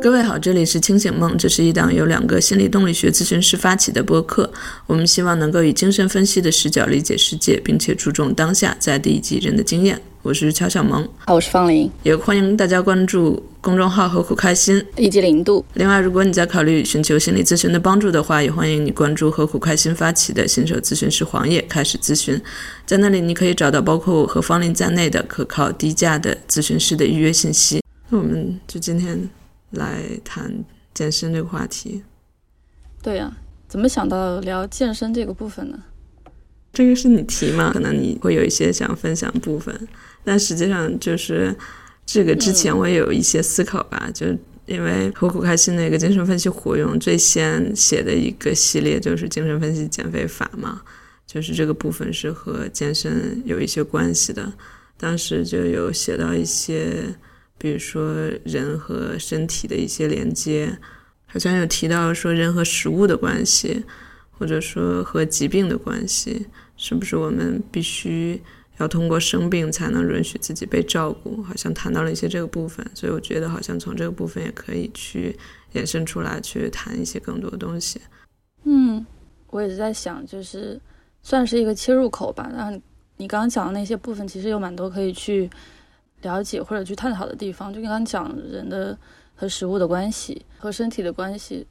各位好，这里是清醒梦，这是一档由两个心理动力学咨询师发起的播客。我们希望能够以精神分析的视角理解世界，并且注重当下，在第一集人的经验。我是乔小萌，好，我是方玲，也欢迎大家关注公众号“何苦开心”以及零度。另外，如果你在考虑寻求心理咨询的帮助的话，也欢迎你关注“何苦开心”发起的新手咨询师黄页，开始咨询。在那里，你可以找到包括我和方玲在内的可靠、低价的咨询师的预约信息。那我们就今天来谈健身这个话题。对呀，怎么想到聊健身这个部分呢？这个是你提嘛？可能你会有一些想分享部分。但实际上就是这个之前我也有一些思考吧，就因为何苦开心那个精神分析活用最先写的一个系列就是精神分析减肥法嘛，就是这个部分是和健身有一些关系的。当时就有写到一些，比如说人和身体的一些连接，好像有提到说人和食物的关系，或者说和疾病的关系，是不是我们必须？要通过生病才能允许自己被照顾，好像谈到了一些这个部分，所以我觉得好像从这个部分也可以去延伸出来，去谈一些更多的东西。嗯，我也是在想，就是算是一个切入口吧。然后你刚刚讲的那些部分，其实有蛮多可以去了解或者去探讨的地方。就刚刚讲人的和食物的关系，和身体的关系，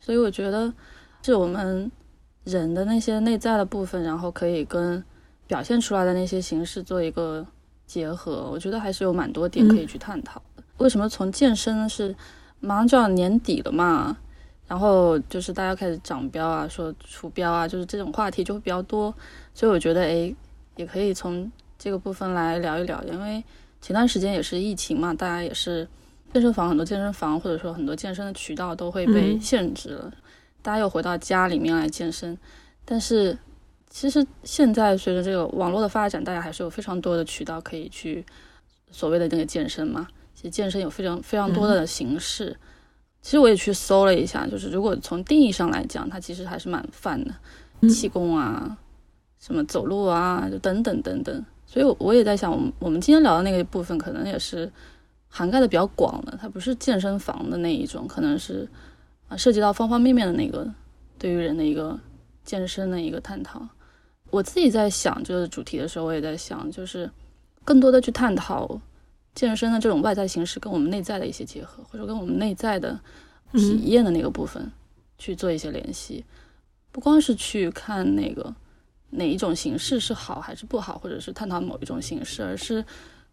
所以我觉得是我们人的那些内在的部分，然后可以跟。表现出来的那些形式做一个结合，我觉得还是有蛮多点可以去探讨的。为什么从健身是马上就要年底了嘛？然后就是大家开始长标啊，说除标啊，就是这种话题就会比较多。所以我觉得，诶，也可以从这个部分来聊一聊。因为前段时间也是疫情嘛，大家也是健身房很多健身房或者说很多健身的渠道都会被限制了，大家又回到家里面来健身，但是。其实现在随着这个网络的发展，大家还是有非常多的渠道可以去所谓的那个健身嘛。其实健身有非常非常多的形式。其实我也去搜了一下，就是如果从定义上来讲，它其实还是蛮泛的，气功啊，什么走路啊，就等等等等。所以我也在想，我们我们今天聊的那个部分，可能也是涵盖的比较广的。它不是健身房的那一种，可能是啊涉及到方方面面的那个对于人的一个健身的一个探讨。我自己在想这个主题的时候，我也在想，就是更多的去探讨健身的这种外在形式跟我们内在的一些结合，或者跟我们内在的体验的那个部分去做一些联系。不光是去看那个哪一种形式是好还是不好，或者是探讨某一种形式，而是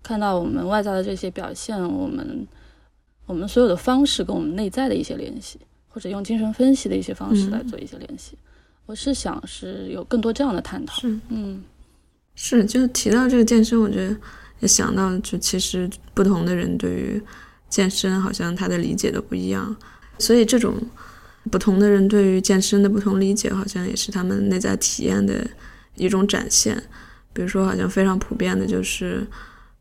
看到我们外在的这些表现，我们我们所有的方式跟我们内在的一些联系，或者用精神分析的一些方式来做一些联系。我是想是有更多这样的探讨，是，嗯，是，就是提到这个健身，我觉得也想到，就其实不同的人对于健身好像他的理解都不一样，所以这种不同的人对于健身的不同理解，好像也是他们内在体验的一种展现。比如说，好像非常普遍的就是，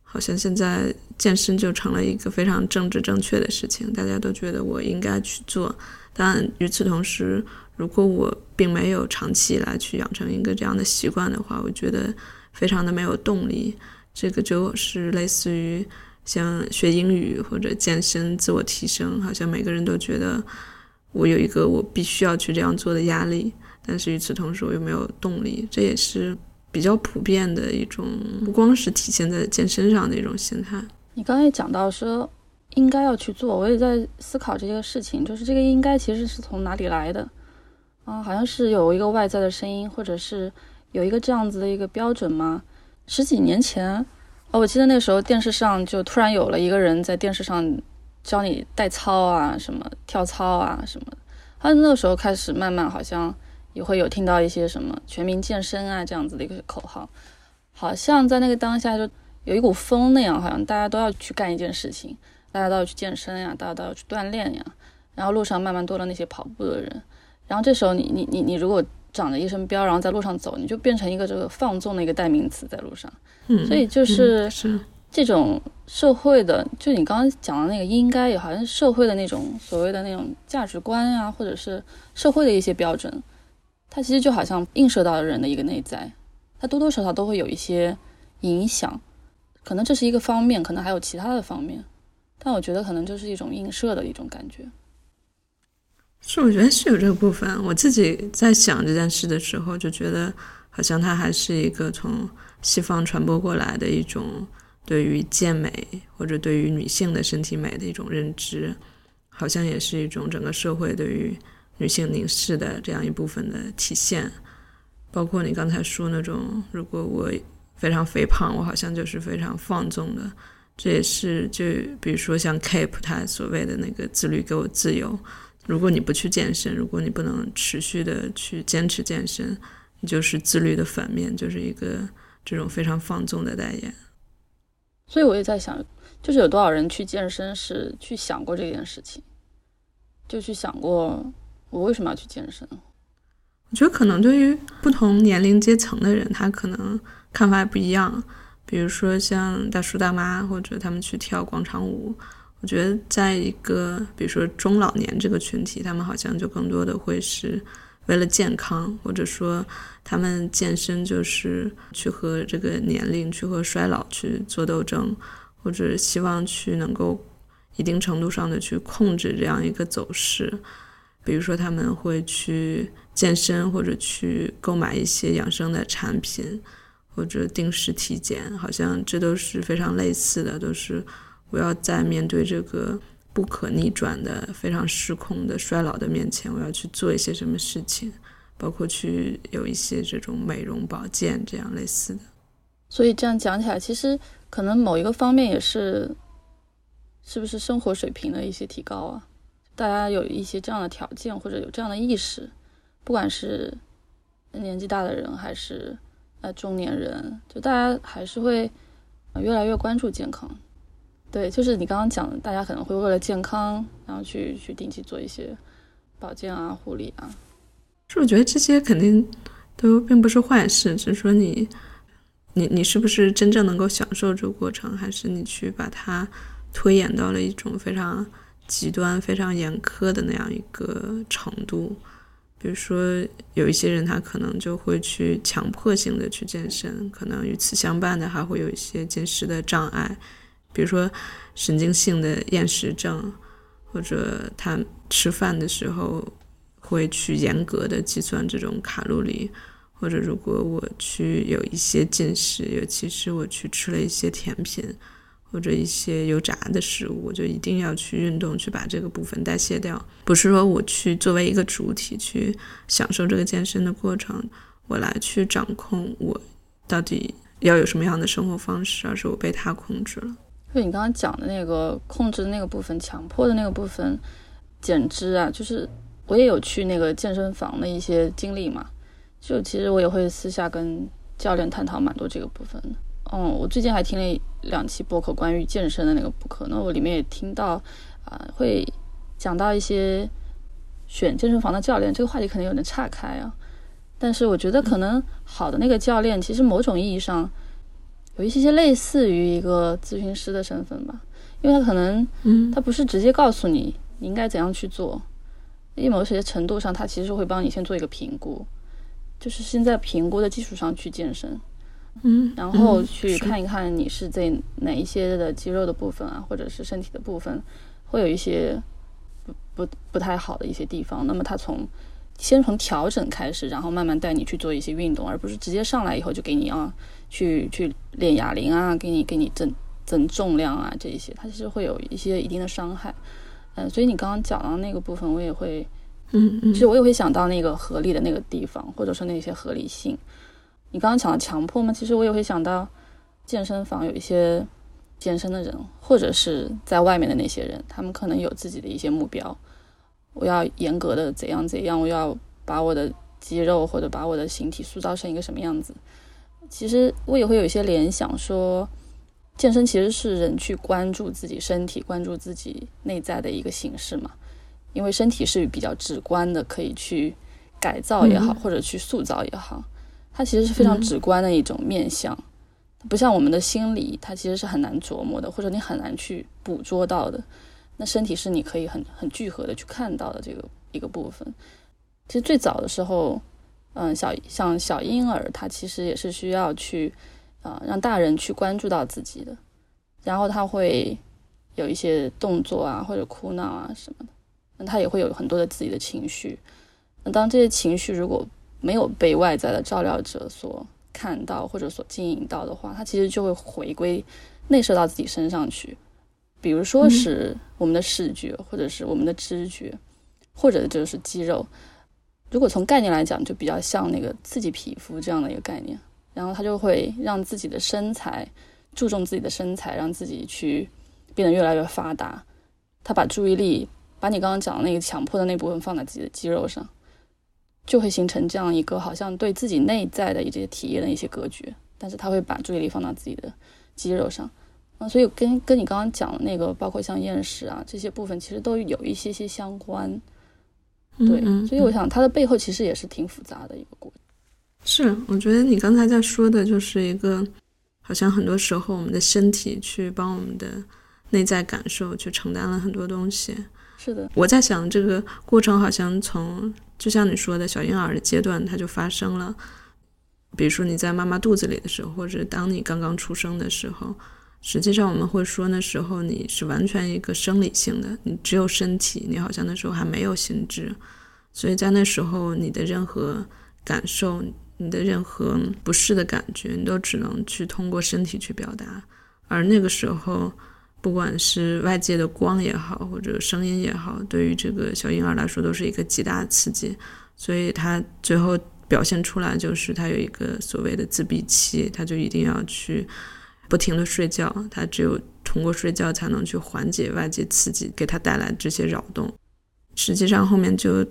好像现在健身就成了一个非常政治正确的事情，大家都觉得我应该去做，但与此同时。如果我并没有长期以来去养成一个这样的习惯的话，我觉得非常的没有动力。这个就是类似于像学英语或者健身、自我提升，好像每个人都觉得我有一个我必须要去这样做的压力，但是与此同时我又没有动力。这也是比较普遍的一种，不光是体现在健身上的一种心态。你刚才讲到说应该要去做，我也在思考这个事情，就是这个应该其实是从哪里来的？啊，好像是有一个外在的声音，或者是有一个这样子的一个标准吗？十几年前，哦，我记得那时候电视上就突然有了一个人在电视上教你带操啊，什么跳操啊什么的。他那个时候开始慢慢好像也会有听到一些什么全民健身啊这样子的一个口号，好像在那个当下就有一股风那样，好像大家都要去干一件事情，大家都要去健身呀，大家都要去锻炼呀，然后路上慢慢多了那些跑步的人。然后这时候，你你你你如果长着一身膘，然后在路上走，你就变成一个这个放纵的一个代名词，在路上。嗯，所以就是是这种社会的，就你刚刚讲的那个，应该也好像社会的那种所谓的那种价值观啊，或者是社会的一些标准，它其实就好像映射到了人的一个内在，它多多少少都会有一些影响。可能这是一个方面，可能还有其他的方面。但我觉得可能就是一种映射的一种感觉。是，我觉得是有这个部分。我自己在想这件事的时候，就觉得好像它还是一个从西方传播过来的一种对于健美或者对于女性的身体美的一种认知，好像也是一种整个社会对于女性凝视的这样一部分的体现。包括你刚才说那种，如果我非常肥胖，我好像就是非常放纵的。这也是就比如说像 Cape 他所谓的那个自律给我自由。如果你不去健身，如果你不能持续的去坚持健身，你就是自律的反面，就是一个这种非常放纵的代言。所以我也在想，就是有多少人去健身是去想过这件事情，就去想过我为什么要去健身。我觉得可能对于不同年龄阶层的人，他可能看法也不一样。比如说像大叔大妈，或者他们去跳广场舞。我觉得，在一个比如说中老年这个群体，他们好像就更多的会是为了健康，或者说他们健身就是去和这个年龄、去和衰老去做斗争，或者希望去能够一定程度上的去控制这样一个走势。比如说，他们会去健身，或者去购买一些养生的产品，或者定时体检，好像这都是非常类似的，都是。我要在面对这个不可逆转的、非常失控的衰老的面前，我要去做一些什么事情，包括去有一些这种美容保健这样类似的。所以这样讲起来，其实可能某一个方面也是，是不是生活水平的一些提高啊？大家有一些这样的条件或者有这样的意识，不管是年纪大的人还是呃中年人，就大家还是会越来越关注健康。对，就是你刚刚讲的，大家可能会为了健康，然后去去定期做一些保健啊、护理啊。是，我觉得这些肯定都并不是坏事，只是说你，你你是不是真正能够享受这个过程，还是你去把它推演到了一种非常极端、非常严苛的那样一个程度？比如说，有一些人他可能就会去强迫性的去健身，可能与此相伴的还会有一些进食的障碍。比如说神经性的厌食症，或者他吃饭的时候会去严格的计算这种卡路里，或者如果我去有一些进食，尤其是我去吃了一些甜品或者一些油炸的食物，我就一定要去运动去把这个部分代谢掉。不是说我去作为一个主体去享受这个健身的过程，我来去掌控我到底要有什么样的生活方式，而是我被他控制了。就你刚刚讲的那个控制的那个部分，强迫的那个部分，减脂啊，就是我也有去那个健身房的一些经历嘛。就其实我也会私下跟教练探讨蛮多这个部分的。嗯，我最近还听了两期播客关于健身的那个播客，那我里面也听到啊，会讲到一些选健身房的教练这个话题可能有点岔开啊。但是我觉得可能好的那个教练，其实某种意义上。有一些些类似于一个咨询师的身份吧，因为他可能，嗯，他不是直接告诉你你应该怎样去做，因为某些程度上，他其实会帮你先做一个评估，就是先在评估的基础上去健身，嗯，然后去看一看你是在哪一些的肌肉的部分啊，或者是身体的部分，会有一些不不不太好的一些地方，那么他从先从调整开始，然后慢慢带你去做一些运动，而不是直接上来以后就给你啊。去去练哑铃啊，给你给你增增重量啊，这一些它其实会有一些一定的伤害，嗯，所以你刚刚讲到那个部分，我也会，嗯嗯，其实我也会想到那个合理的那个地方，或者说那些合理性。你刚刚讲的强迫嘛，其实我也会想到健身房有一些健身的人，或者是在外面的那些人，他们可能有自己的一些目标，我要严格的怎样怎样，我要把我的肌肉或者把我的形体塑造成一个什么样子。其实我也会有一些联想，说健身其实是人去关注自己身体、关注自己内在的一个形式嘛。因为身体是比较直观的，可以去改造也好，或者去塑造也好，它其实是非常直观的一种面相，不像我们的心理，它其实是很难琢磨的，或者你很难去捕捉到的。那身体是你可以很很聚合的去看到的这个一个部分。其实最早的时候。嗯，小像小婴儿，他其实也是需要去，啊，让大人去关注到自己的，然后他会有一些动作啊，或者哭闹啊什么的，那他也会有很多的自己的情绪。那当这些情绪如果没有被外在的照料者所看到或者所经营到的话，他其实就会回归内射到自己身上去。比如说是我们的视觉，或者是我们的知觉，或者就是肌肉。如果从概念来讲，就比较像那个刺激皮肤这样的一个概念。然后他就会让自己的身材，注重自己的身材，让自己去变得越来越发达。他把注意力，把你刚刚讲的那个强迫的那部分放在自己的肌肉上，就会形成这样一个好像对自己内在的一些体验的一些隔绝。但是他会把注意力放到自己的肌肉上，啊，所以跟跟你刚刚讲的那个，包括像厌食啊这些部分，其实都有一些些相关。对，所以我想它的背后其实也是挺复杂的一个过程。是，我觉得你刚才在说的就是一个，好像很多时候我们的身体去帮我们的内在感受去承担了很多东西。是的，我在想这个过程好像从就像你说的小婴儿的阶段它就发生了，比如说你在妈妈肚子里的时候，或者当你刚刚出生的时候，实际上我们会说那时候你是完全一个生理性的，你只有身体，你好像那时候还没有心智，所以在那时候你的任何感受。你的任何不适的感觉，你都只能去通过身体去表达。而那个时候，不管是外界的光也好，或者声音也好，对于这个小婴儿来说都是一个极大的刺激。所以他最后表现出来就是他有一个所谓的自闭期，他就一定要去不停的睡觉，他只有通过睡觉才能去缓解外界刺激给他带来这些扰动。实际上后面就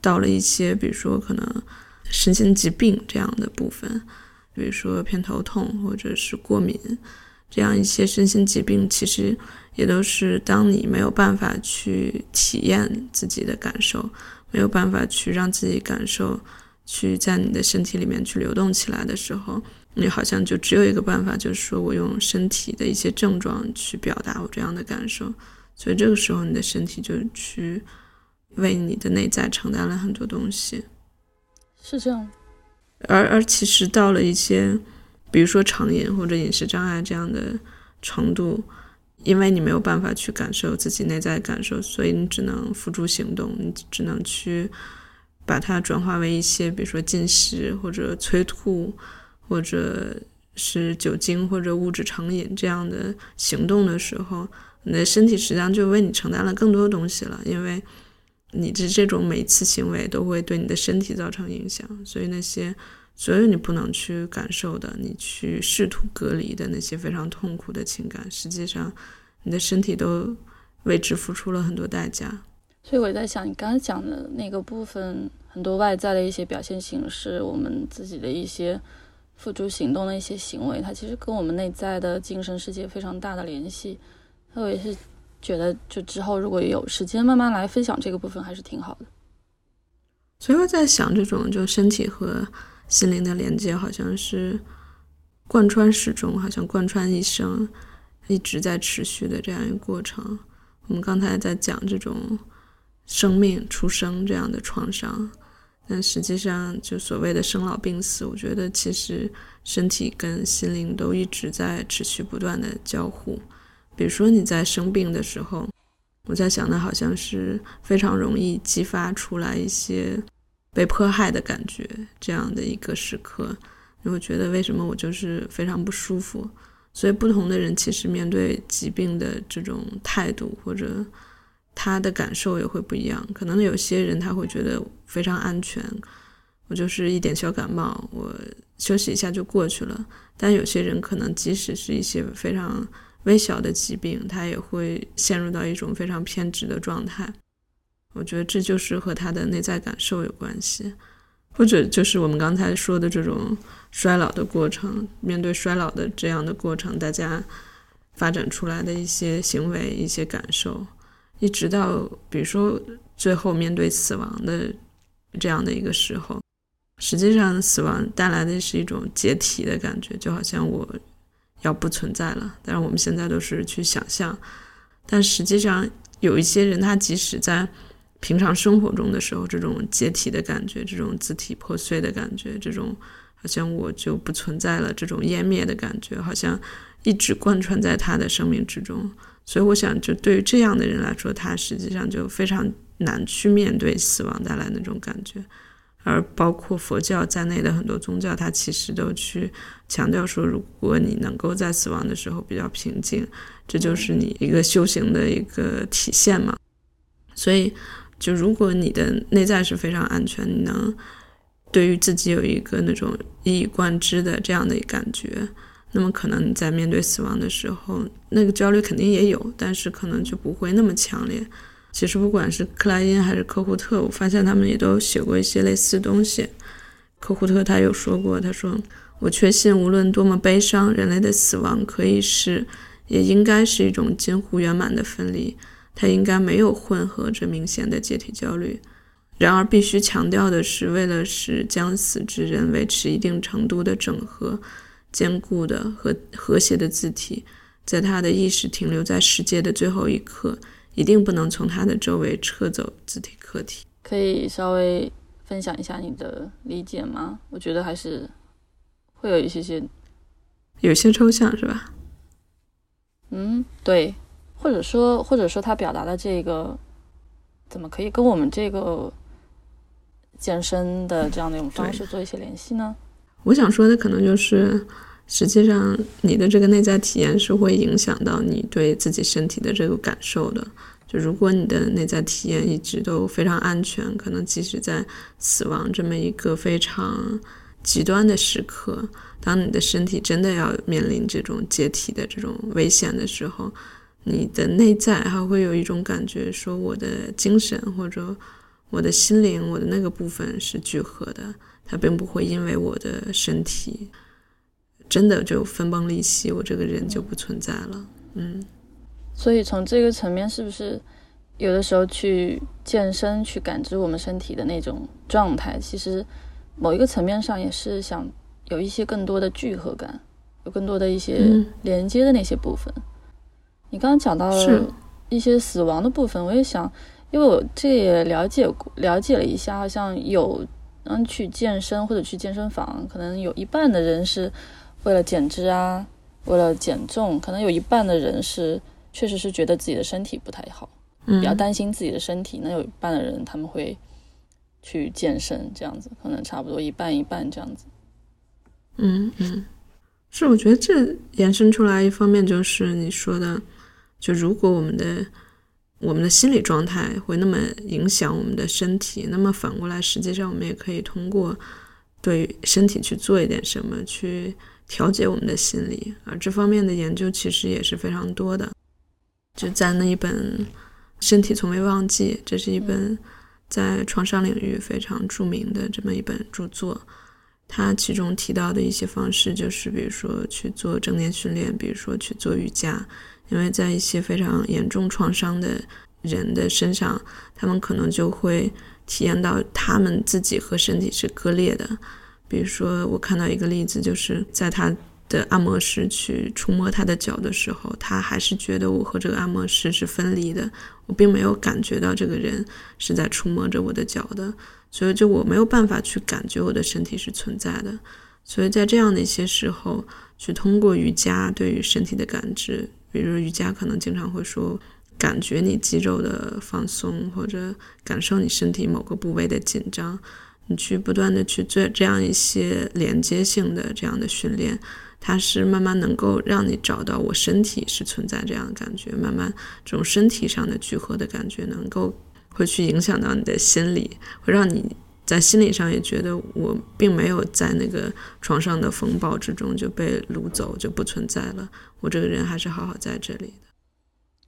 到了一些，比如说可能。身心疾病这样的部分，比如说偏头痛或者是过敏，这样一些身心疾病，其实也都是当你没有办法去体验自己的感受，没有办法去让自己感受，去在你的身体里面去流动起来的时候，你好像就只有一个办法，就是说我用身体的一些症状去表达我这样的感受，所以这个时候你的身体就去为你的内在承担了很多东西。是这样，而而其实到了一些，比如说成瘾或者饮食障碍这样的程度，因为你没有办法去感受自己内在感受，所以你只能付诸行动，你只能去把它转化为一些，比如说进食或者催吐，或者是酒精或者物质成瘾这样的行动的时候，你的身体实际上就为你承担了更多东西了，因为。你的这种每次行为都会对你的身体造成影响，所以那些所有你不能去感受的，你去试图隔离的那些非常痛苦的情感，实际上你的身体都为之付出了很多代价。所以我在想，你刚才讲的那个部分，很多外在的一些表现形式，我们自己的一些付诸行动的一些行为，它其实跟我们内在的精神世界非常大的联系。那我也是。觉得就之后如果有时间慢慢来分享这个部分还是挺好的。所以我在想，这种就身体和心灵的连接，好像是贯穿始终，好像贯穿一生，一直在持续的这样一个过程。我们刚才在讲这种生命出生这样的创伤，但实际上就所谓的生老病死，我觉得其实身体跟心灵都一直在持续不断的交互。比如说你在生病的时候，我在想的好像是非常容易激发出来一些被迫害的感觉，这样的一个时刻，你会觉得为什么我就是非常不舒服？所以不同的人其实面对疾病的这种态度或者他的感受也会不一样。可能有些人他会觉得非常安全，我就是一点小感冒，我休息一下就过去了。但有些人可能即使是一些非常微小的疾病，他也会陷入到一种非常偏执的状态。我觉得这就是和他的内在感受有关系，或者就是我们刚才说的这种衰老的过程。面对衰老的这样的过程，大家发展出来的一些行为、一些感受，一直到比如说最后面对死亡的这样的一个时候，实际上死亡带来的是一种解体的感觉，就好像我。要不存在了，但是我们现在都是去想象，但实际上有一些人，他即使在平常生活中的时候，这种解体的感觉，这种字体破碎的感觉，这种好像我就不存在了，这种湮灭的感觉，好像一直贯穿在他的生命之中。所以我想，就对于这样的人来说，他实际上就非常难去面对死亡带来那种感觉。而包括佛教在内的很多宗教，它其实都去强调说，如果你能够在死亡的时候比较平静，这就是你一个修行的一个体现嘛。所以，就如果你的内在是非常安全，你能对于自己有一个那种一以贯之的这样的感觉，那么可能在面对死亡的时候，那个焦虑肯定也有，但是可能就不会那么强烈。其实不管是克莱因还是科胡特，我发现他们也都写过一些类似东西。科胡特他有说过，他说：“我确信，无论多么悲伤，人类的死亡可以是，也应该是一种近乎圆满的分离。它应该没有混合着明显的解体焦虑。然而，必须强调的是，为了使将死之人维持一定程度的整合、坚固的和和谐的字体，在他的意识停留在世界的最后一刻。”一定不能从他的周围撤走字体客体。可以稍微分享一下你的理解吗？我觉得还是会有一些些，有些抽象，是吧？嗯，对，或者说，或者说他表达的这个，怎么可以跟我们这个健身的这样的一种方式做一些联系呢？我想说的可能就是。实际上，你的这个内在体验是会影响到你对自己身体的这个感受的。就如果你的内在体验一直都非常安全，可能即使在死亡这么一个非常极端的时刻，当你的身体真的要面临这种解体的这种危险的时候，你的内在还会有一种感觉，说我的精神或者我的心灵，我的那个部分是聚合的，它并不会因为我的身体。真的就分崩离析，我这个人就不存在了。嗯，所以从这个层面，是不是有的时候去健身，去感知我们身体的那种状态，其实某一个层面上也是想有一些更多的聚合感，有更多的一些连接的那些部分。你刚刚讲到了一些死亡的部分，我也想，因为我这也了解过，了解了一下，好像有嗯去健身或者去健身房，可能有一半的人是。为了减脂啊，为了减重，可能有一半的人是确实是觉得自己的身体不太好，比较担心自己的身体。那有一半的人他们会去健身，这样子可能差不多一半一半这样子。嗯嗯，是，我觉得这延伸出来一方面就是你说的，就如果我们的我们的心理状态会那么影响我们的身体，那么反过来，实际上我们也可以通过对身体去做一点什么去。调节我们的心理啊，这方面的研究其实也是非常多的。就在那一本《身体从未忘记》，这是一本在创伤领域非常著名的这么一本著作。它其中提到的一些方式，就是比如说去做正念训练，比如说去做瑜伽。因为在一些非常严重创伤的人的身上，他们可能就会体验到他们自己和身体是割裂的。比如说，我看到一个例子，就是在他的按摩师去触摸他的脚的时候，他还是觉得我和这个按摩师是分离的，我并没有感觉到这个人是在触摸着我的脚的，所以就我没有办法去感觉我的身体是存在的。所以在这样的一些时候，去通过瑜伽对于身体的感知，比如瑜伽可能经常会说，感觉你肌肉的放松，或者感受你身体某个部位的紧张。你去不断的去做这样一些连接性的这样的训练，它是慢慢能够让你找到我身体是存在这样的感觉，慢慢这种身体上的聚合的感觉能够会去影响到你的心理，会让你在心理上也觉得我并没有在那个床上的风暴之中就被掳走就不存在了，我这个人还是好好在这里的。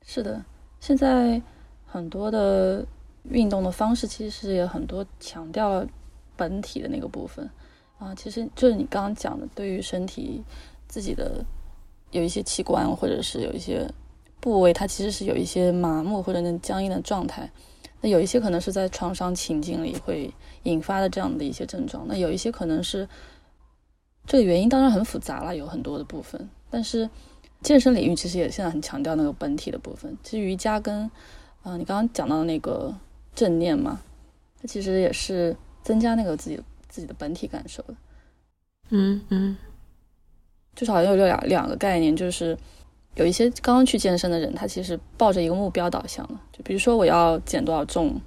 是的，现在很多的运动的方式其实也很多强调。本体的那个部分啊，其实就是你刚刚讲的，对于身体自己的有一些器官或者是有一些部位，它其实是有一些麻木或者那僵硬的状态。那有一些可能是在创伤情境里会引发的这样的一些症状。那有一些可能是这个原因当然很复杂了，有很多的部分。但是健身领域其实也现在很强调那个本体的部分。其实瑜伽跟啊你刚刚讲到的那个正念嘛，它其实也是。增加那个自己自己的本体感受的嗯嗯，就是好像有两两个概念，就是有一些刚刚去健身的人，他其实抱着一个目标导向的，就比如说我要减多少重，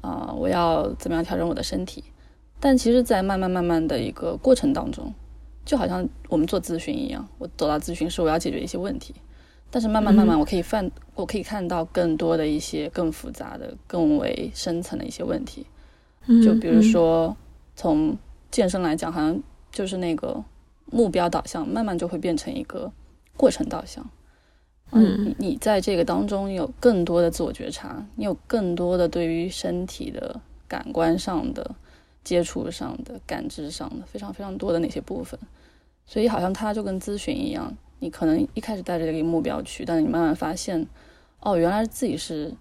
啊，我要怎么样调整我的身体。但其实，在慢慢慢慢的一个过程当中，就好像我们做咨询一样，我走到咨询室，我要解决一些问题。但是慢慢慢慢，我可以犯，我可以看到更多的一些更复杂的、更为深层的一些问题。就比如说，从健身来讲，好像就是那个目标导向，慢慢就会变成一个过程导向。嗯，你在这个当中有更多的自我觉察，你有更多的对于身体的感官上的、接触上的、感知上的非常非常多的那些部分。所以好像它就跟咨询一样。你可能一开始带着这个目标去，但是你慢慢发现，哦，原来自己是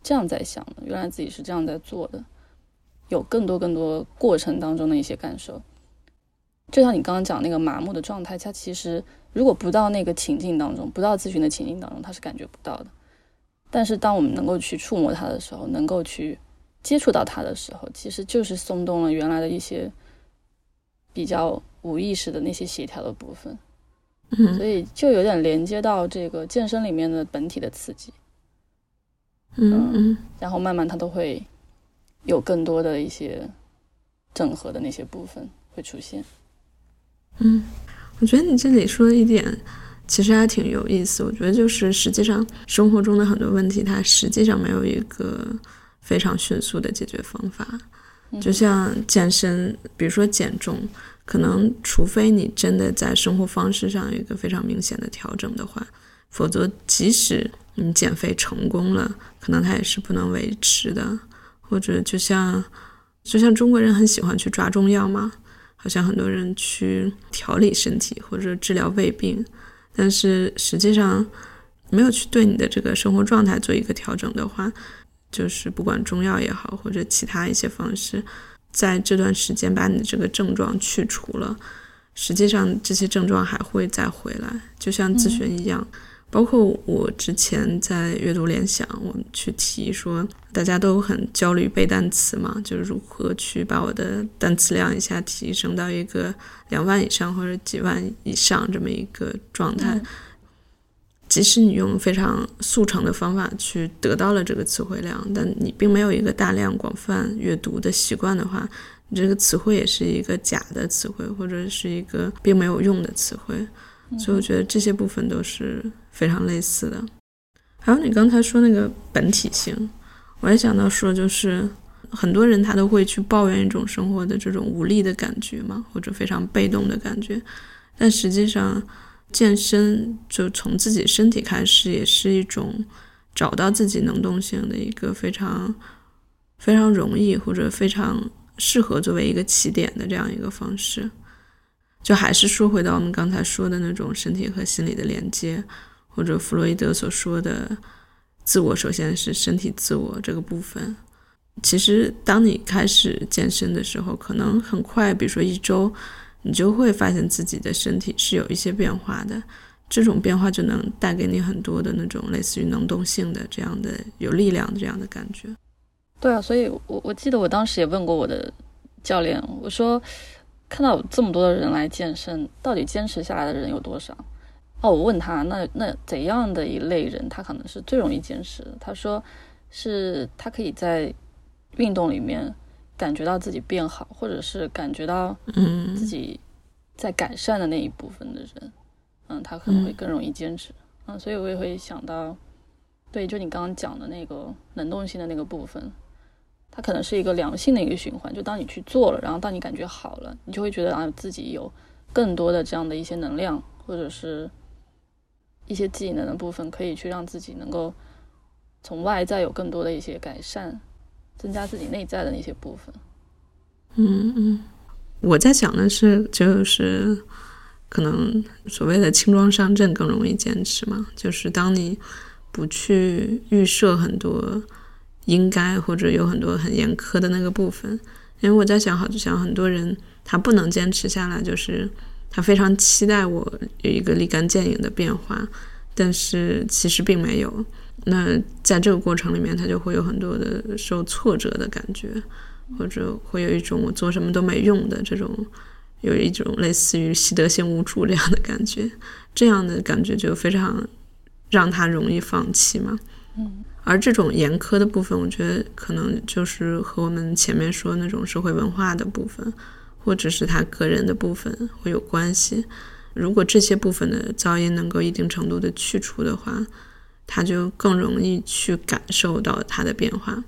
这样在想的，原来自己是这样在做的，有更多更多过程当中的一些感受。就像你刚刚讲那个麻木的状态，它其实如果不到那个情境当中，不到咨询的情境当中，它是感觉不到的。但是当我们能够去触摸它的时候，能够去接触到它的时候，其实就是松动了原来的一些比较无意识的那些协调的部分。所以就有点连接到这个健身里面的本体的刺激，嗯嗯，然后慢慢它都会有更多的一些整合的那些部分会出现。嗯，我觉得你这里说的一点其实还挺有意思。我觉得就是实际上生活中的很多问题，它实际上没有一个非常迅速的解决方法。就像健身，比如说减重。可能，除非你真的在生活方式上有一个非常明显的调整的话，否则即使你减肥成功了，可能它也是不能维持的。或者就像，就像中国人很喜欢去抓中药嘛，好像很多人去调理身体或者治疗胃病，但是实际上没有去对你的这个生活状态做一个调整的话，就是不管中药也好，或者其他一些方式。在这段时间把你的这个症状去除了，实际上这些症状还会再回来，就像咨询一样。包括我之前在阅读联想，我们去提说，大家都很焦虑背单词嘛，就是如何去把我的单词量一下提升到一个两万以上或者几万以上这么一个状态。即使你用非常速成的方法去得到了这个词汇量，但你并没有一个大量广泛阅读的习惯的话，你这个词汇也是一个假的词汇，或者是一个并没有用的词汇。所以我觉得这些部分都是非常类似的。还有你刚才说那个本体性，我也想到说，就是很多人他都会去抱怨一种生活的这种无力的感觉嘛，或者非常被动的感觉，但实际上。健身就从自己身体开始，也是一种找到自己能动性的一个非常非常容易或者非常适合作为一个起点的这样一个方式。就还是说回到我们刚才说的那种身体和心理的连接，或者弗洛伊德所说的自我，首先是身体自我这个部分。其实当你开始健身的时候，可能很快，比如说一周。你就会发现自己的身体是有一些变化的，这种变化就能带给你很多的那种类似于能动性的这样的有力量这样的感觉。对啊，所以我我记得我当时也问过我的教练，我说看到有这么多的人来健身，到底坚持下来的人有多少？哦，我问他，那那怎样的一类人他可能是最容易坚持的？他说是他可以在运动里面。感觉到自己变好，或者是感觉到自己在改善的那一部分的人，嗯，他可能会更容易坚持。嗯，所以我也会想到，对，就你刚刚讲的那个能动性的那个部分，它可能是一个良性的一个循环。就当你去做了，然后当你感觉好了，你就会觉得啊，自己有更多的这样的一些能量，或者是一些技能的部分，可以去让自己能够从外在有更多的一些改善。增加自己内在的那些部分。嗯嗯，我在想的是，就是可能所谓的轻装上阵更容易坚持嘛。就是当你不去预设很多应该或者有很多很严苛的那个部分，因为我在想，好像很多人他不能坚持下来，就是他非常期待我有一个立竿见影的变化，但是其实并没有。那在这个过程里面，他就会有很多的受挫折的感觉，或者会有一种我做什么都没用的这种，有一种类似于习得性无助这样的感觉。这样的感觉就非常让他容易放弃嘛。嗯，而这种严苛的部分，我觉得可能就是和我们前面说那种社会文化的部分，或者是他个人的部分会有关系。如果这些部分的噪音能够一定程度的去除的话，他就更容易去感受到它的变化。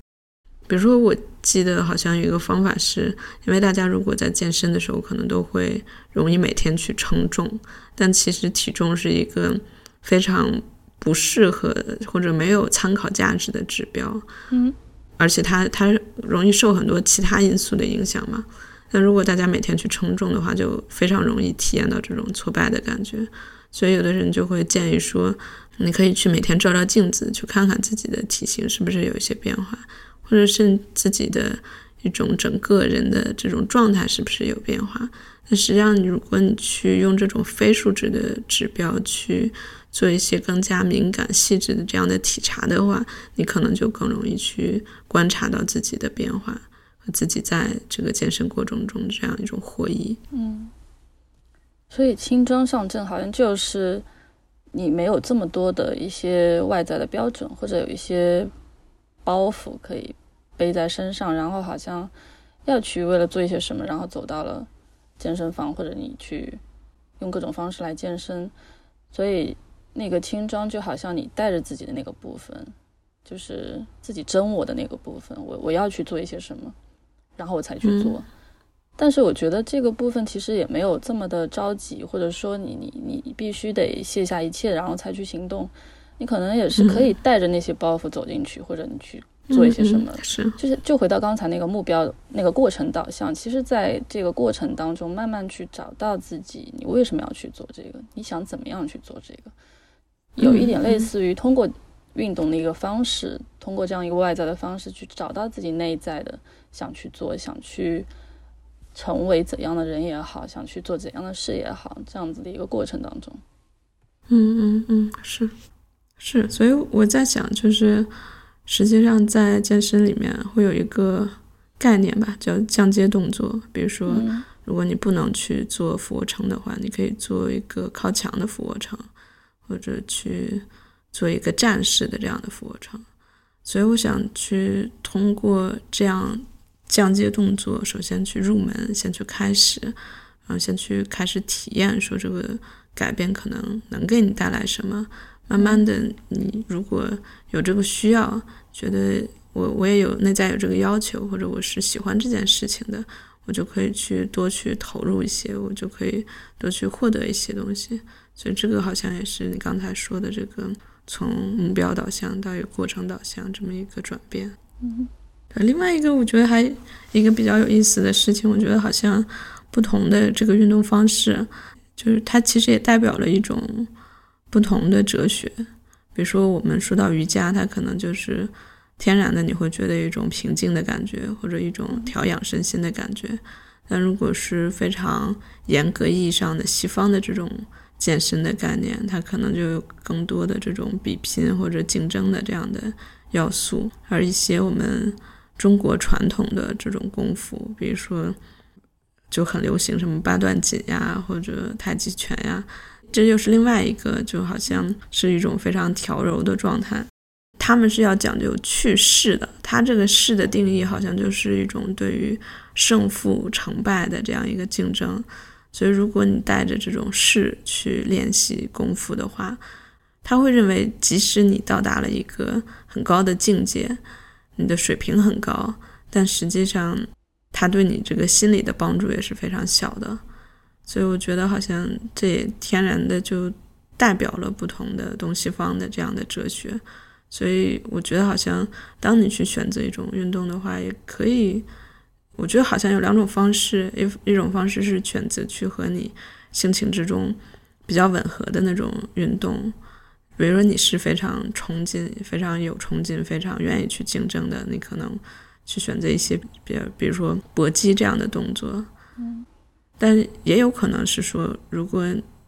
比如说，我记得好像有一个方法是，因为大家如果在健身的时候，可能都会容易每天去称重，但其实体重是一个非常不适合或者没有参考价值的指标。嗯，而且它它容易受很多其他因素的影响嘛。那如果大家每天去称重的话，就非常容易体验到这种挫败的感觉。所以有的人就会建议说，你可以去每天照照镜子，去看看自己的体型是不是有一些变化。或者是自己的一种整个人的这种状态是不是有变化？那实际上，如果你去用这种非数值的指标去做一些更加敏感、细致的这样的体察的话，你可能就更容易去观察到自己的变化和自己在这个健身过程中这样一种获益。嗯，所以轻装上阵好像就是你没有这么多的一些外在的标准，或者有一些包袱可以。背在身上，然后好像要去为了做一些什么，然后走到了健身房，或者你去用各种方式来健身，所以那个轻装就好像你带着自己的那个部分，就是自己真我的那个部分，我我要去做一些什么，然后我才去做。但是我觉得这个部分其实也没有这么的着急，或者说你你你必须得卸下一切，然后才去行动。你可能也是可以带着那些包袱走进去，或者你去。做一些什么是，就是就回到刚才那个目标那个过程导向，其实在这个过程当中，慢慢去找到自己，你为什么要去做这个？你想怎么样去做这个？有一点类似于通过运动的一个方式，通过这样一个外在的方式去找到自己内在的想去做、想去成为怎样的人也好，想去做怎样的事也好，这样子的一个过程当中。嗯嗯嗯，是是，所以我在想，就是。实际上，在健身里面会有一个概念吧，叫降阶动作。比如说，如果你不能去做俯卧撑的话，你可以做一个靠墙的俯卧撑，或者去做一个战士的这样的俯卧撑。所以，我想去通过这样降阶动作，首先去入门，先去开始，然后先去开始体验，说这个改变可能能给你带来什么。慢慢的，你如果有这个需要。觉得我我也有内在有这个要求，或者我是喜欢这件事情的，我就可以去多去投入一些，我就可以多去获得一些东西。所以这个好像也是你刚才说的这个从目标导向到有过程导向这么一个转变。嗯，另外一个我觉得还一个比较有意思的事情，我觉得好像不同的这个运动方式，就是它其实也代表了一种不同的哲学。比如说，我们说到瑜伽，它可能就是天然的，你会觉得一种平静的感觉，或者一种调养身心的感觉。但如果是非常严格意义上的西方的这种健身的概念，它可能就有更多的这种比拼或者竞争的这样的要素。而一些我们中国传统的这种功夫，比如说就很流行什么八段锦呀，或者太极拳呀。这又是另外一个，就好像是一种非常调柔的状态。他们是要讲究去势的，它这个势的定义好像就是一种对于胜负成败的这样一个竞争。所以，如果你带着这种势去练习功夫的话，他会认为，即使你到达了一个很高的境界，你的水平很高，但实际上，他对你这个心理的帮助也是非常小的。所以我觉得好像这也天然的就代表了不同的东西方的这样的哲学。所以我觉得好像当你去选择一种运动的话，也可以。我觉得好像有两种方式，一一种方式是选择去和你性情之中比较吻合的那种运动。比如说你是非常冲劲、非常有冲劲、非常愿意去竞争的，你可能去选择一些比较，比如说搏击这样的动作。嗯。但也有可能是说，如果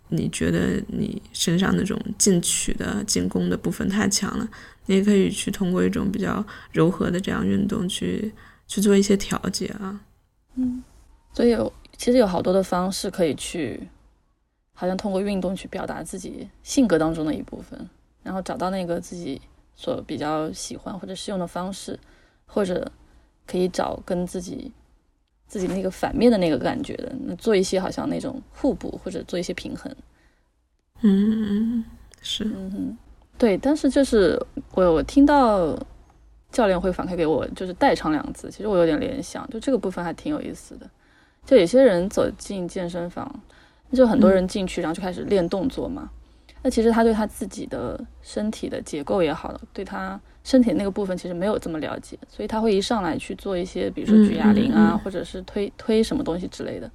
你觉得你身上那种进取的进攻的部分太强了，你也可以去通过一种比较柔和的这样运动去去做一些调节啊。嗯，所以有其实有好多的方式可以去，好像通过运动去表达自己性格当中的一部分，然后找到那个自己所比较喜欢或者适用的方式，或者可以找跟自己自己那个反面的那个感觉的，那做一些好像那种互补或者做一些平衡。嗯，是，嗯哼，对，但是就是我我听到教练会反馈给我就是代偿两个字，其实我有点联想，就这个部分还挺有意思的。就有些人走进健身房，就很多人进去，然后就开始练动作嘛。那其实他对他自己的身体的结构也好，对他身体那个部分其实没有这么了解，所以他会一上来去做一些，比如说举哑铃啊，或者是推推什么东西之类的。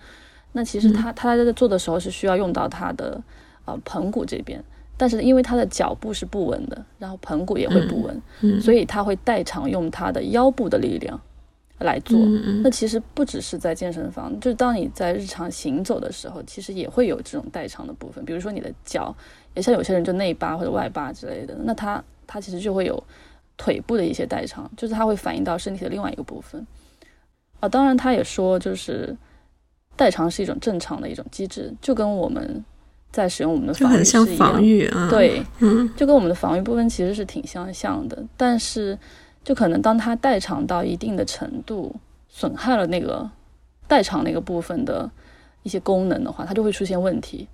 那其实他他在做的时候是需要用到他的呃盆骨这边，但是因为他的脚步是不稳的，然后盆骨也会不稳，所以他会代偿用他的腰部的力量。来做，那其实不只是在健身房，就是当你在日常行走的时候，其实也会有这种代偿的部分。比如说你的脚，也像有些人就内八或者外八之类的，那他他其实就会有腿部的一些代偿，就是它会反映到身体的另外一个部分。啊，当然他也说，就是代偿是一种正常的一种机制，就跟我们在使用我们的防御是一样，对，嗯，就跟我们的防御部分其实是挺相像的，但是。就可能当它代偿到一定的程度，损害了那个代偿那个部分的一些功能的话，它就会出现问题。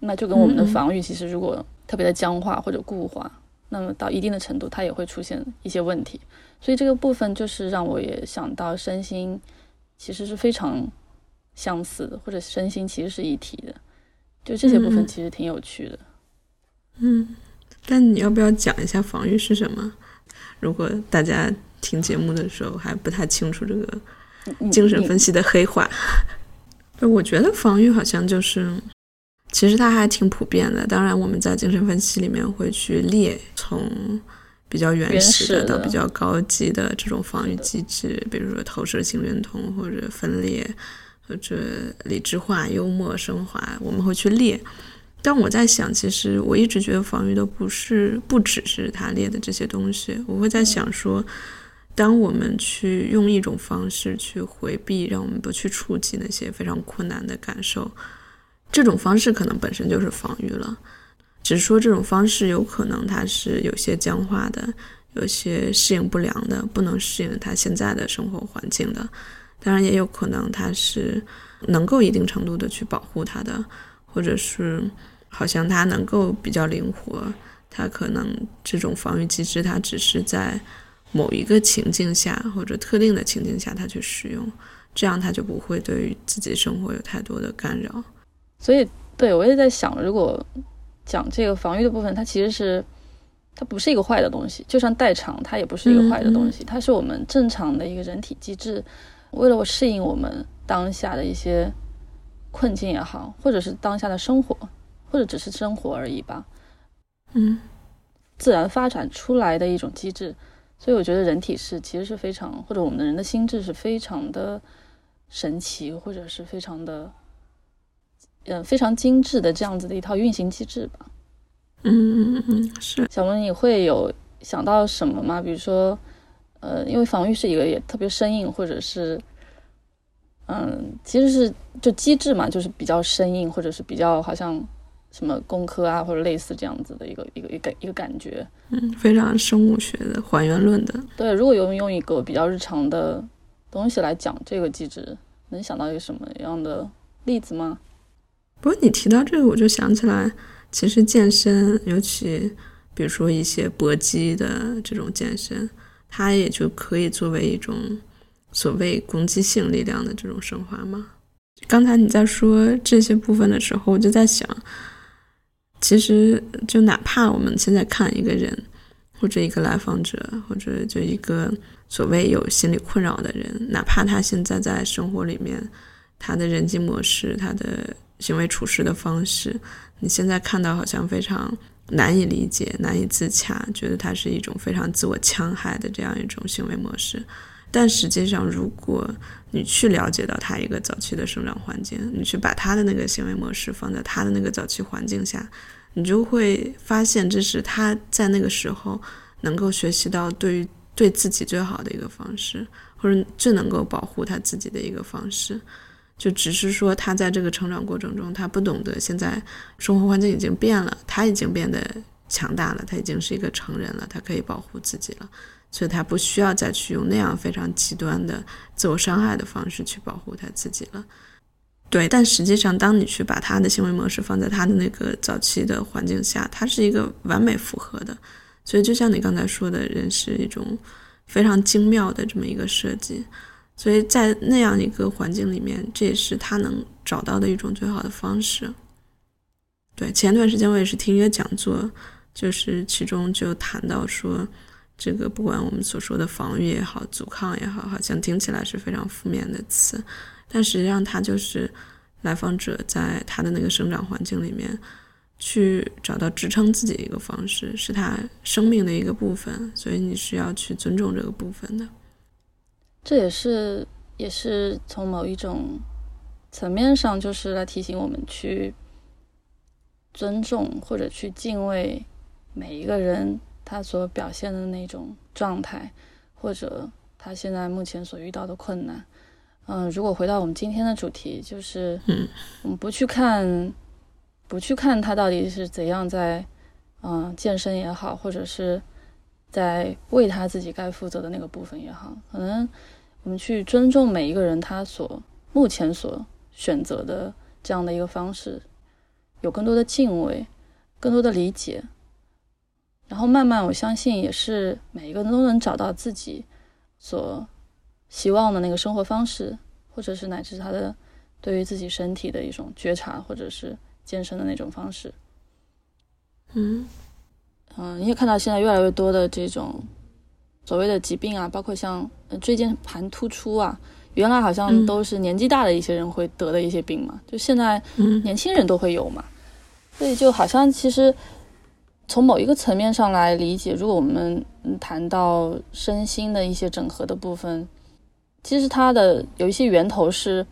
那就跟我们的防御其实如果特别的僵化或者固化，那么到一定的程度，它也会出现一些问题。所以这个部分就是让我也想到身心其实是非常相似的，或者身心其实是一体的。就这些部分其实挺有趣的。嗯，但你要不要讲一下防御是什么？如果大家听节目的时候还不太清楚这个精神分析的黑话，就我觉得防御好像就是，其实它还挺普遍的。当然，我们在精神分析里面会去列从比较原始的到比较高级的这种防御机制，比如说投射性认同或者分裂或者理智化、幽默升华，我们会去列。但我在想，其实我一直觉得防御的不是不只是他列的这些东西。我会在想说，当我们去用一种方式去回避，让我们不去触及那些非常困难的感受，这种方式可能本身就是防御了。只是说这种方式有可能它是有些僵化的，有些适应不良的，不能适应他现在的生活环境的。当然，也有可能它是能够一定程度的去保护他的，或者是。好像它能够比较灵活，它可能这种防御机制，它只是在某一个情境下或者特定的情境下它去使用，这样它就不会对于自己生活有太多的干扰。所以，对我也在想，如果讲这个防御的部分，它其实是它不是一个坏的东西，就像代偿，它也不是一个坏的东西，它是我们正常的一个人体机制，为了我适应我们当下的一些困境也好，或者是当下的生活。或者只是生活而已吧，嗯，自然发展出来的一种机制，所以我觉得人体是其实是非常，或者我们的人的心智是非常的神奇，或者是非常的，嗯，非常精致的这样子的一套运行机制吧。嗯嗯嗯，是。小萌，你会有想到什么吗？比如说，呃，因为防御是一个也特别生硬，或者是。嗯，其实是就机制嘛，就是比较生硬，或者是比较好像什么工科啊，或者类似这样子的一个一个一个一个感觉。嗯，非常生物学的还原论的。对，如果用用一个比较日常的东西来讲这个机制，能想到一个什么样的例子吗？不过你提到这个，我就想起来，其实健身，尤其比如说一些搏击的这种健身，它也就可以作为一种。所谓攻击性力量的这种升华吗？刚才你在说这些部分的时候，我就在想，其实就哪怕我们现在看一个人，或者一个来访者，或者就一个所谓有心理困扰的人，哪怕他现在在生活里面，他的人际模式，他的行为处事的方式，你现在看到好像非常难以理解、难以自洽，觉得他是一种非常自我戕害的这样一种行为模式。但实际上，如果你去了解到他一个早期的生长环境，你去把他的那个行为模式放在他的那个早期环境下，你就会发现，这是他在那个时候能够学习到对于对自己最好的一个方式，或者最能够保护他自己的一个方式。就只是说，他在这个成长过程中，他不懂得现在生活环境已经变了，他已经变得强大了，他已经是一个成人了，他可以保护自己了，所以他不需要再去用那样非常极端的自我伤害的方式去保护他自己了。对，但实际上，当你去把他的行为模式放在他的那个早期的环境下，他是一个完美符合的。所以，就像你刚才说的，人是一种非常精妙的这么一个设计。所以在那样一个环境里面，这也是他能找到的一种最好的方式。对，前段时间我也是听一个讲座，就是其中就谈到说，这个不管我们所说的防御也好，阻抗也好，好像听起来是非常负面的词。但实际上，他就是来访者在他的那个生长环境里面，去找到支撑自己的一个方式，是他生命的一个部分，所以你是要去尊重这个部分的。这也是，也是从某一种层面上，就是来提醒我们去尊重或者去敬畏每一个人他所表现的那种状态，或者他现在目前所遇到的困难。嗯，如果回到我们今天的主题，就是，嗯，我们不去看，不去看他到底是怎样在，嗯，健身也好，或者是在为他自己该负责的那个部分也好，可能我们去尊重每一个人他所目前所选择的这样的一个方式，有更多的敬畏，更多的理解，然后慢慢，我相信也是每一个人都能找到自己所。希望的那个生活方式，或者是乃至他的对于自己身体的一种觉察，或者是健身的那种方式。嗯嗯，你也看到现在越来越多的这种所谓的疾病啊，包括像椎间盘突出啊，原来好像都是年纪大的一些人会得的一些病嘛，就现在年轻人都会有嘛。所以就好像其实从某一个层面上来理解，如果我们谈到身心的一些整合的部分。其实它的有一些源头是，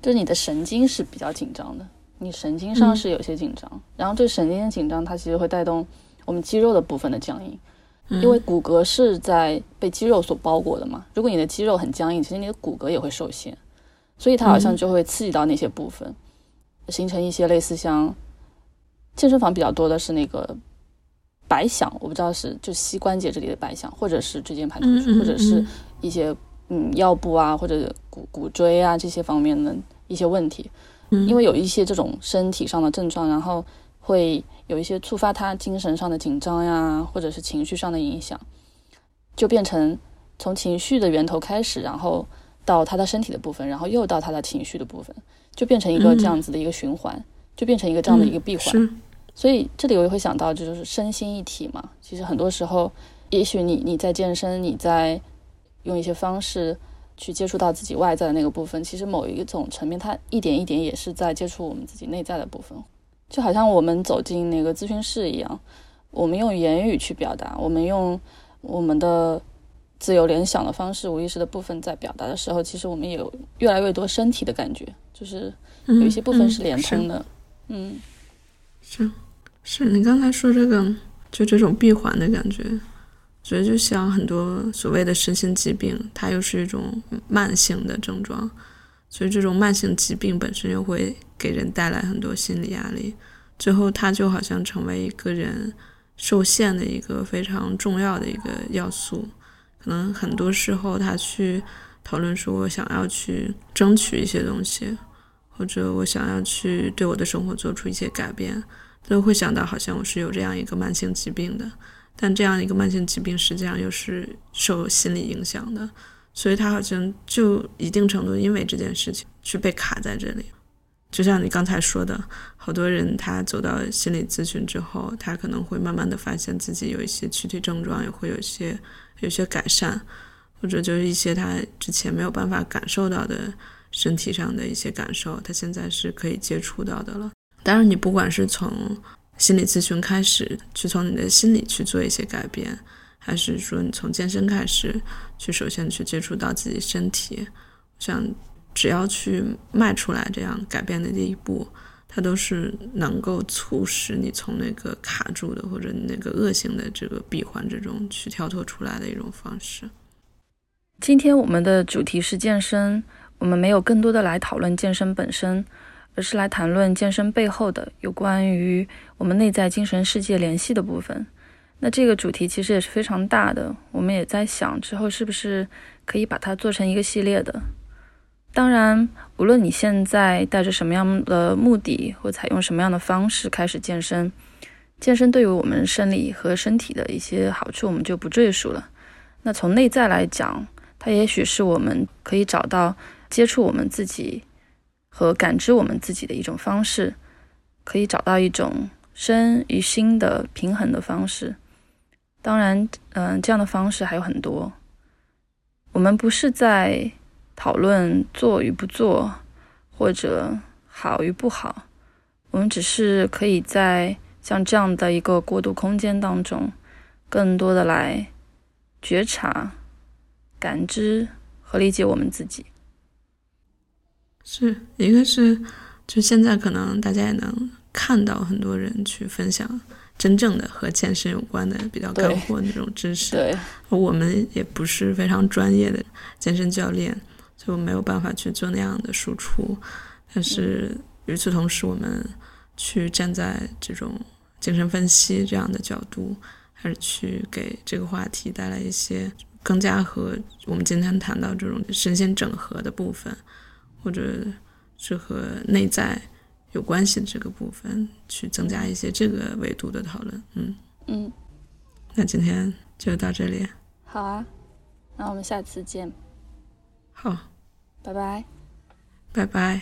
就是你的神经是比较紧张的，你神经上是有些紧张，然后这神经的紧张，它其实会带动我们肌肉的部分的僵硬，因为骨骼是在被肌肉所包裹的嘛。如果你的肌肉很僵硬，其实你的骨骼也会受限，所以它好像就会刺激到那些部分，形成一些类似像健身房比较多的是那个白响，我不知道是就膝关节这里的白响，或者是椎间盘突出，或者是一些。嗯，腰部啊，或者骨骨椎啊这些方面的一些问题，嗯，因为有一些这种身体上的症状，然后会有一些触发他精神上的紧张呀，或者是情绪上的影响，就变成从情绪的源头开始，然后到他的身体的部分，然后又到他的情绪的部分，就变成一个这样子的一个循环，就变成一个这样的一个闭环。所以这里我也会想到，就是身心一体嘛。其实很多时候，也许你你在健身，你在用一些方式去接触到自己外在的那个部分，其实某一种层面，它一点一点也是在接触我们自己内在的部分。就好像我们走进那个咨询室一样，我们用言语去表达，我们用我们的自由联想的方式、无意识的部分在表达的时候，其实我们有越来越多身体的感觉，就是有一些部分是连通的。嗯，是是，你刚才说这个，就这种闭环的感觉。所以，就像很多所谓的身心疾病，它又是一种慢性的症状，所以这种慢性疾病本身又会给人带来很多心理压力，最后它就好像成为一个人受限的一个非常重要的一个要素。可能很多时候，他去讨论说，我想要去争取一些东西，或者我想要去对我的生活做出一些改变，都会想到好像我是有这样一个慢性疾病的。但这样一个慢性疾病实际上又是受心理影响的，所以他好像就一定程度因为这件事情去被卡在这里。就像你刚才说的，好多人他走到心理咨询之后，他可能会慢慢的发现自己有一些躯体症状也会有些有些改善，或者就是一些他之前没有办法感受到的身体上的一些感受，他现在是可以接触到的了。当然，你不管是从心理咨询开始，去从你的心理去做一些改变，还是说你从健身开始，去首先去接触到自己身体，像只要去迈出来这样改变的这一步，它都是能够促使你从那个卡住的或者那个恶性的这个闭环之中去跳脱出来的一种方式。今天我们的主题是健身，我们没有更多的来讨论健身本身。而是来谈论健身背后的有关于我们内在精神世界联系的部分。那这个主题其实也是非常大的，我们也在想之后是不是可以把它做成一个系列的。当然，无论你现在带着什么样的目的或采用什么样的方式开始健身，健身对于我们生理和身体的一些好处，我们就不赘述了。那从内在来讲，它也许是我们可以找到接触我们自己和感知我们自己的一种方式，可以找到一种身与心的平衡的方式。当然，嗯，这样的方式还有很多。我们不是在。讨论做与不做，或者好与不好，我们只是可以在像这样的一个过渡空间当中，更多的来觉察、感知和理解我们自己。是一个是，就现在可能大家也能看到很多人去分享真正的和健身有关的比较干货那种知识。对，我们也不是非常专业的健身教练。就没有办法去做那样的输出，但是与此同时，我们去站在这种精神分析这样的角度，还是去给这个话题带来一些更加和我们今天谈到这种身心整合的部分，或者是和内在有关系的这个部分，去增加一些这个维度的讨论。嗯嗯，那今天就到这里。好啊，那我们下次见。好。拜拜，拜拜。